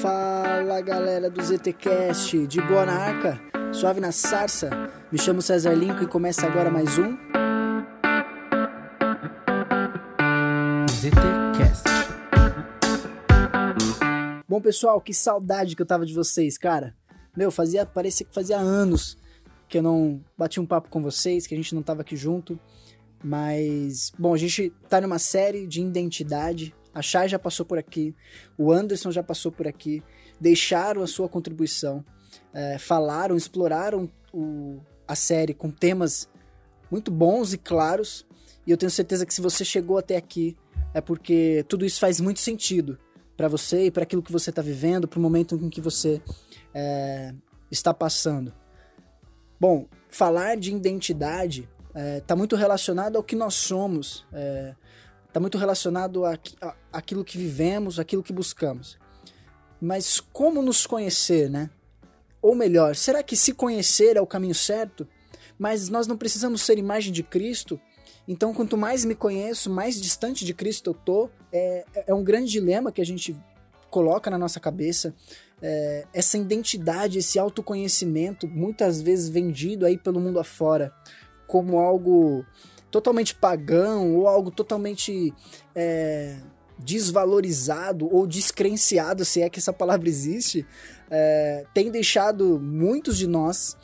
Fala galera do ZTCast, de boa na arca, suave na sarça. Me chamo César Lincoln e começa agora mais um ZTCast. Bom pessoal, que saudade que eu tava de vocês, cara. Meu, fazia, parecia que fazia anos que eu não bati um papo com vocês, que a gente não tava aqui junto. Mas, bom, a gente tá numa série de identidade. A Chay já passou por aqui, o Anderson já passou por aqui, deixaram a sua contribuição, é, falaram, exploraram o, a série com temas muito bons e claros. E eu tenho certeza que se você chegou até aqui, é porque tudo isso faz muito sentido para você e para aquilo que você está vivendo, para o momento em que você é, está passando. Bom, falar de identidade está é, tá muito relacionado ao que nós somos, está é, tá muito relacionado aquilo que vivemos, aquilo que buscamos. Mas como nos conhecer, né? Ou melhor, será que se conhecer é o caminho certo? Mas nós não precisamos ser imagem de Cristo? Então, quanto mais me conheço, mais distante de Cristo eu tô. É, é um grande dilema que a gente coloca na nossa cabeça. É, essa identidade, esse autoconhecimento, muitas vezes vendido aí pelo mundo afora como algo totalmente pagão ou algo totalmente é, desvalorizado ou descrenciado, se é que essa palavra existe, é, tem deixado muitos de nós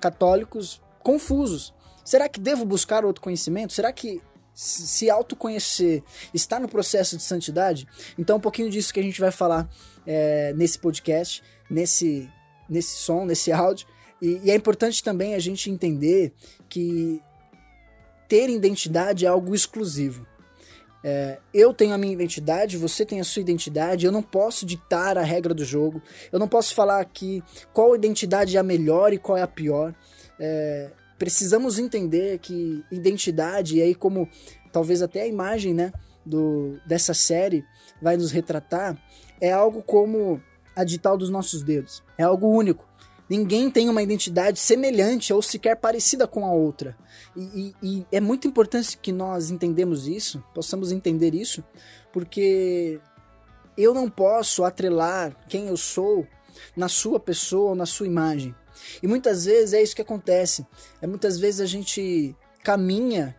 católicos confusos. Será que devo buscar outro conhecimento? Será que se autoconhecer está no processo de santidade? Então, um pouquinho disso que a gente vai falar é, nesse podcast, nesse, nesse som, nesse áudio. E, e é importante também a gente entender que ter identidade é algo exclusivo. É, eu tenho a minha identidade, você tem a sua identidade, eu não posso ditar a regra do jogo, eu não posso falar aqui qual identidade é a melhor e qual é a pior. É, precisamos entender que identidade, e aí como talvez até a imagem né, do, dessa série vai nos retratar, é algo como a digital dos nossos dedos. É algo único. Ninguém tem uma identidade semelhante ou sequer parecida com a outra. E, e, e, é muito importante que nós entendemos isso, possamos entender isso, porque eu não posso atrelar quem eu sou na sua pessoa ou na sua imagem. E muitas vezes é isso que acontece. É muitas vezes a gente caminha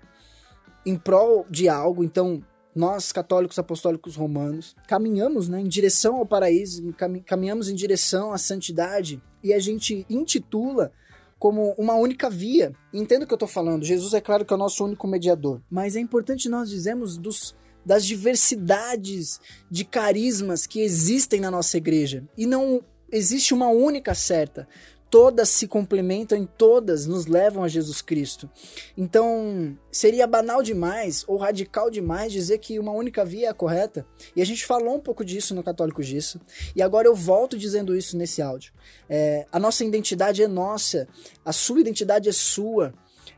em prol de algo, então nós, católicos apostólicos romanos, caminhamos né, em direção ao paraíso, caminhamos em direção à santidade e a gente intitula como uma única via. Entendo o que eu estou falando, Jesus é claro que é o nosso único mediador, mas é importante nós dizermos dos, das diversidades de carismas que existem na nossa igreja. E não existe uma única certa todas se complementam e todas nos levam a Jesus Cristo. Então, seria banal demais ou radical demais dizer que uma única via é a correta. E a gente falou um pouco disso no Católico Disso. E agora eu volto dizendo isso nesse áudio. É, a nossa identidade é nossa, a sua identidade é sua.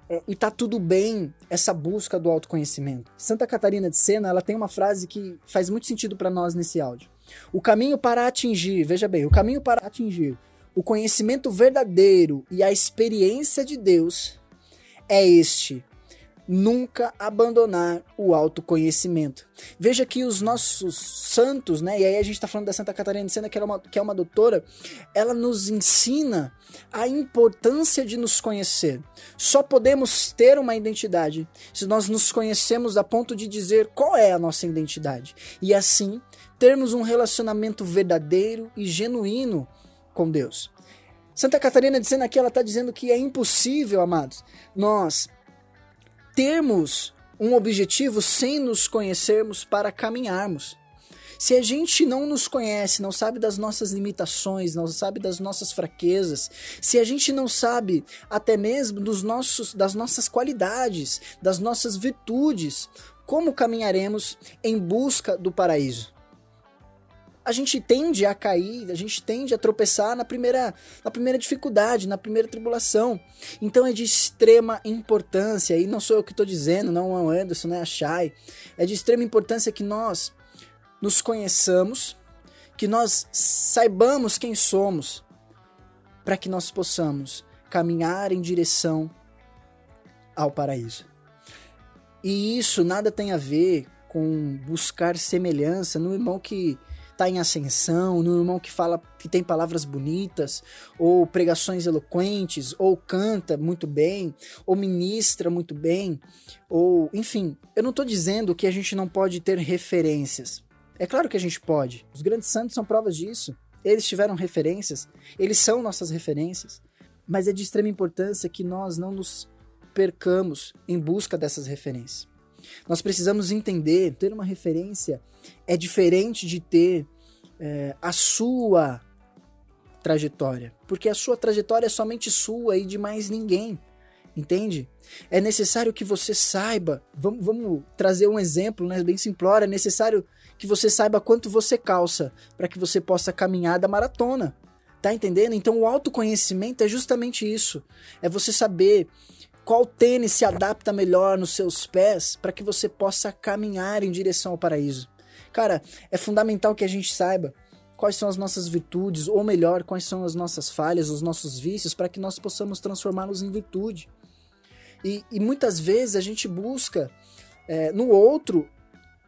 É, e tá tudo bem essa busca do autoconhecimento. Santa Catarina de Sena, ela tem uma frase que faz muito sentido para nós nesse áudio. O caminho para atingir, veja bem, o caminho para atingir o conhecimento verdadeiro e a experiência de Deus é este: nunca abandonar o autoconhecimento. Veja que os nossos santos, né? E aí a gente está falando da Santa Catarina de Sena, que, é uma, que é uma doutora, ela nos ensina a importância de nos conhecer. Só podemos ter uma identidade se nós nos conhecemos a ponto de dizer qual é a nossa identidade. E assim termos um relacionamento verdadeiro e genuíno com Deus. Santa Catarina dizendo aqui, ela está dizendo que é impossível, amados, nós termos um objetivo sem nos conhecermos para caminharmos. Se a gente não nos conhece, não sabe das nossas limitações, não sabe das nossas fraquezas, se a gente não sabe até mesmo dos nossos, das nossas qualidades, das nossas virtudes, como caminharemos em busca do paraíso? A gente tende a cair, a gente tende a tropeçar na primeira, na primeira dificuldade, na primeira tribulação. Então é de extrema importância, e não sou eu que estou dizendo, não é o Anderson, não é a Shai, é de extrema importância que nós nos conheçamos, que nós saibamos quem somos, para que nós possamos caminhar em direção ao paraíso. E isso nada tem a ver com buscar semelhança no irmão que está em ascensão, no irmão que fala que tem palavras bonitas, ou pregações eloquentes, ou canta muito bem, ou ministra muito bem, ou enfim, eu não estou dizendo que a gente não pode ter referências. É claro que a gente pode. Os grandes santos são provas disso. Eles tiveram referências, eles são nossas referências. Mas é de extrema importância que nós não nos percamos em busca dessas referências. Nós precisamos entender, ter uma referência é diferente de ter é, a sua trajetória, porque a sua trajetória é somente sua e de mais ninguém, entende? É necessário que você saiba, vamos, vamos trazer um exemplo, né, bem simplório, é necessário que você saiba quanto você calça para que você possa caminhar da maratona. Tá entendendo? Então o autoconhecimento é justamente isso. É você saber qual tênis se adapta melhor nos seus pés para que você possa caminhar em direção ao paraíso. Cara, é fundamental que a gente saiba quais são as nossas virtudes, ou melhor, quais são as nossas falhas, os nossos vícios, para que nós possamos transformá-los em virtude. E, e, muitas vezes a gente busca é, no outro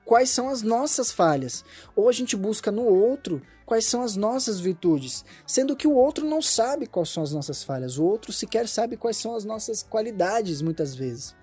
quais são as nossas falhas, ou a gente busca no outro quais são as nossas virtudes, sendo que o outro não sabe quais são as nossas falhas, o outro sequer sabe quais são as nossas qualidades, muitas vezes.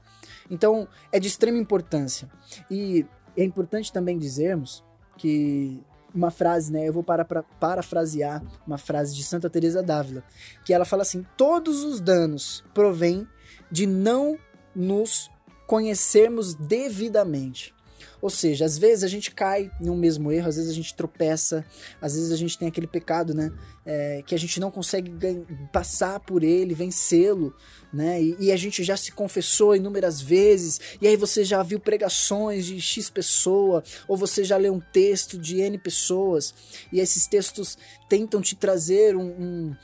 Então, é de extrema importância. E é importante também dizermos que uma frase, né? Eu vou para, para parafrasear uma frase de Santa Teresa d'Ávila, que ela fala assim: "Todos os danos provêm de não nos conhecermos devidamente". Ou seja, às vezes a gente cai em um mesmo erro, às vezes a gente tropeça, às vezes a gente tem aquele pecado, né? É, que a gente não consegue passar por ele, vencê-lo, né? E, e, a gente já se confessou inúmeras vezes, e aí você já viu pregações de X pessoa, ou você já leu um texto de N pessoas, e esses textos tentam te trazer um, um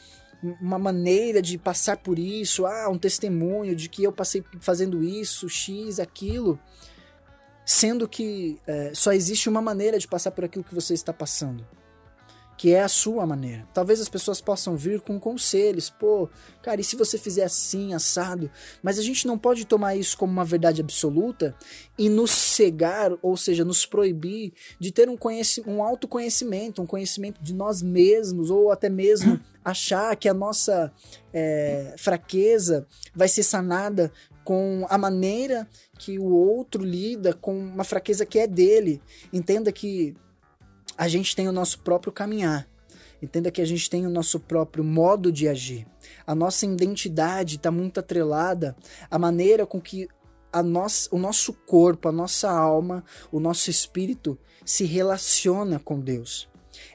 uma maneira de passar por isso, ah, um testemunho de que eu passei fazendo isso, X, aquilo sendo que é, só existe uma maneira de passar por aquilo que você está passando, que é a sua maneira. Talvez as pessoas possam vir com conselhos, pô, cara, e se você fizer assim, assado? Mas a gente não pode tomar isso como uma verdade absoluta e nos cegar, ou seja, nos proibir de ter um, um autoconhecimento, um conhecimento de nós mesmos, ou até mesmo achar que a nossa é, fraqueza vai ser sanada com a maneira que o outro lida com uma fraqueza que é dele. Entenda que a gente tem o nosso próprio caminhar. Entenda que a gente tem o nosso próprio modo de agir. A nossa identidade está muito atrelada à maneira com que a nossa, o nosso corpo, a nossa alma, o nosso espírito se relaciona com Deus.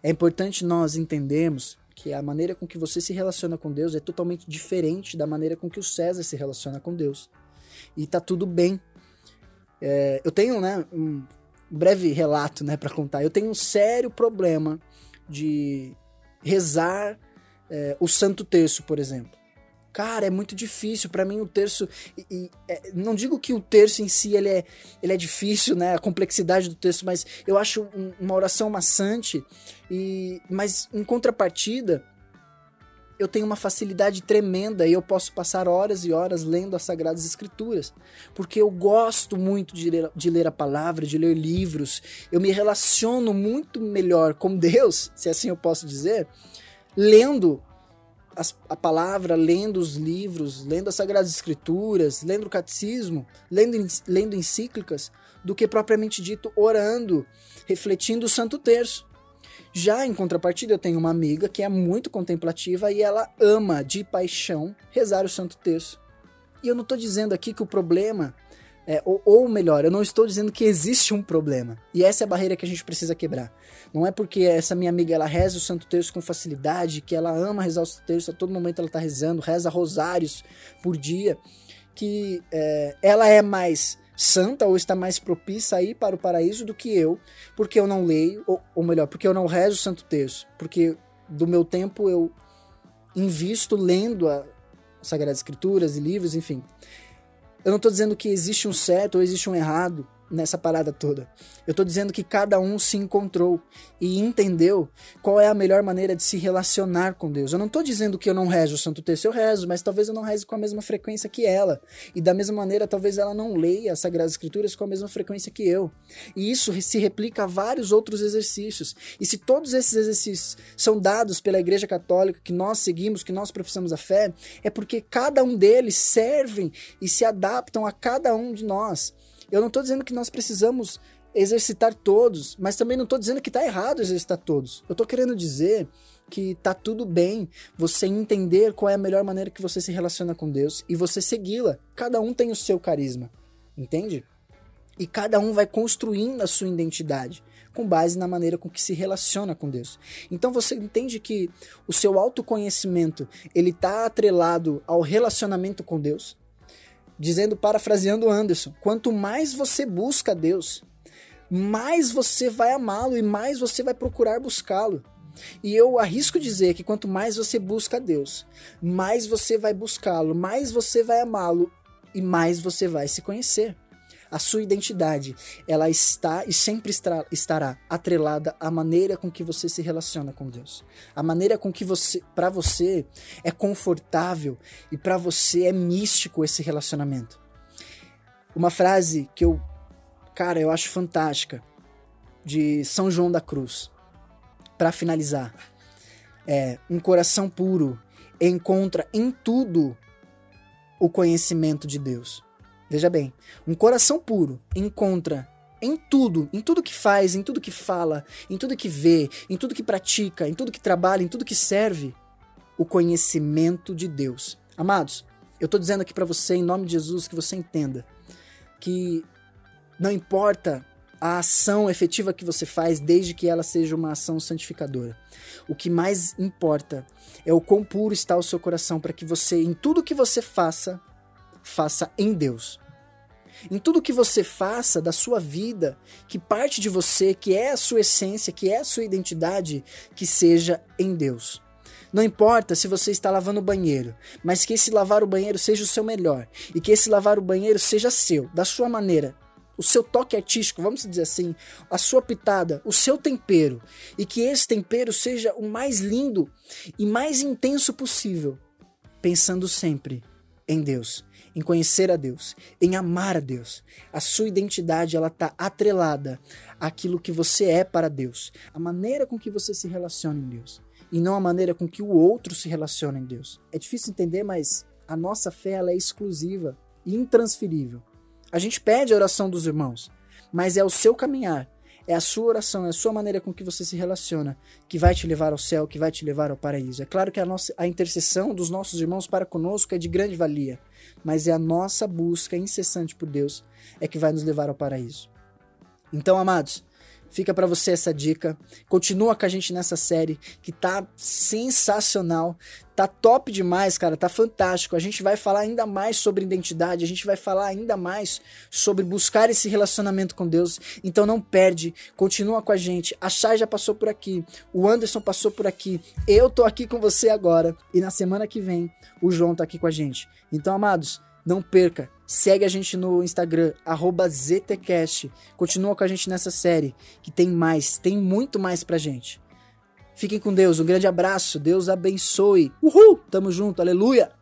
É importante nós entendermos que a maneira com que você se relaciona com Deus é totalmente diferente da maneira com que o César se relaciona com Deus e tá tudo bem. É, eu tenho, né, um breve relato, né, para contar. Eu tenho um sério problema de rezar é, o Santo Terço, por exemplo. Cara, é muito difícil para mim o terço. E, e, é, não digo que o terço em si ele é, ele é difícil, né? A complexidade do texto, mas eu acho um, uma oração maçante. E, mas em contrapartida, eu tenho uma facilidade tremenda e eu posso passar horas e horas lendo as Sagradas Escrituras, porque eu gosto muito de ler, de ler a palavra, de ler livros, eu me relaciono muito melhor com Deus, se assim eu posso dizer, lendo a palavra, lendo os livros, lendo as Sagradas Escrituras, lendo o catecismo, lendo, lendo encíclicas, do que propriamente dito orando, refletindo o Santo Terço. Já em contrapartida, eu tenho uma amiga que é muito contemplativa e ela ama de paixão rezar o Santo Terço. E eu não estou dizendo aqui que o problema, é, ou, ou, melhor, eu não estou dizendo que existe um problema. E essa é a barreira que a gente precisa quebrar. Não é porque essa minha amiga ela reza o Santo Terço com facilidade, que ela ama rezar o Santo Terço, a todo momento ela está rezando, reza rosários por dia, que é, ela é mais santa ou está mais propícia a ir para o paraíso do que eu, porque eu não leio, ou, ou melhor, porque eu não rezo o Santo Terço, porque do meu tempo eu invisto lendo a Sagradas Escrituras e livros, enfim. Eu não estou dizendo que existe um certo ou existe um errado nessa parada toda. Eu tô dizendo que cada um se encontrou e entendeu qual é a melhor maneira de se relacionar com Deus. Eu não tô dizendo que eu não rezo o Santo Terço, eu rezo, mas talvez eu não reze com a mesma frequência que ela. E da mesma maneira, talvez ela não leia as Sagradas Escrituras com a mesma frequência que eu. E isso se replica a vários outros exercícios. E se todos esses exercícios são dados pela Igreja Católica, que nós seguimos, que nós professamos a fé, é porque cada um deles servem e se adaptam a cada um de nós. Eu não estou dizendo que nós precisamos exercitar todos, mas também não estou dizendo que está errado exercitar todos. Eu estou querendo dizer que tá tudo bem você entender qual é a melhor maneira que você se relaciona com Deus e você segui-la. Cada um tem o seu carisma, entende? E cada um vai construindo a sua identidade com base na maneira com que se relaciona com Deus. Então você entende que o seu autoconhecimento, ele tá atrelado ao relacionamento com Deus? Dizendo, parafraseando Anderson, quanto mais você busca Deus, mais você vai amá-lo e mais você vai procurar buscá-lo. E eu arrisco dizer que quanto mais você busca Deus, mais você vai buscá-lo, mais você vai amá-lo e mais você vai se conhecer. A sua identidade, ela está e sempre estará atrelada à maneira com que você se relaciona com Deus. A maneira com que você, para você, é confortável e para você é místico esse relacionamento. Uma frase que eu, cara, eu acho fantástica de São João da Cruz. Para finalizar, é um coração puro encontra em tudo o conhecimento de Deus. Veja bem, um coração puro encontra em tudo, em tudo que faz, em tudo que fala, em tudo que vê, em tudo que pratica, em tudo que trabalha, em tudo que serve, o conhecimento de Deus. Amados, eu estou dizendo aqui para você, em nome de Jesus, que você entenda que não importa a ação efetiva que você faz, desde que ela seja uma ação santificadora. O que mais importa é o quão puro está o seu coração para que você, em tudo que você faça, faça em Deus. Em tudo que você faça da sua vida, que parte de você, que é a sua essência, que é a sua identidade, que seja em Deus. Não importa se você está lavando o banheiro, mas que esse lavar o banheiro seja o seu melhor e que esse lavar o banheiro seja seu, da sua maneira, o seu toque artístico, vamos dizer assim, a sua pitada, o seu tempero, e que esse tempero seja o mais lindo e mais intenso possível, pensando sempre em Deus em conhecer a Deus, em amar a Deus. A sua identidade ela está atrelada àquilo que você é para Deus, a maneira com que você se relaciona em Deus e não a maneira com que o outro se relaciona em Deus. É difícil entender, mas a nossa fé ela é exclusiva e intransferível. A gente pede a oração dos irmãos, mas é o seu caminhar, é a sua oração, é a sua maneira com que você se relaciona que vai te levar ao céu, que vai te levar ao paraíso. É claro que a, nossa, a intercessão dos nossos irmãos para conosco é de grande valia, mas é a nossa busca incessante por Deus é que vai nos levar ao paraíso. Então, amados, Fica para você essa dica. Continua com a gente nessa série que tá sensacional. Tá top demais, cara, tá fantástico. A gente vai falar ainda mais sobre identidade, a gente vai falar ainda mais sobre buscar esse relacionamento com Deus. Então não perde, continua com a gente. A Chay já passou por aqui, o Anderson passou por aqui, eu tô aqui com você agora e na semana que vem o João tá aqui com a gente. Então, amados, não perca, segue a gente no Instagram, ZTCast. Continua com a gente nessa série, que tem mais, tem muito mais pra gente. Fiquem com Deus, um grande abraço, Deus abençoe. Uhul, tamo junto, aleluia!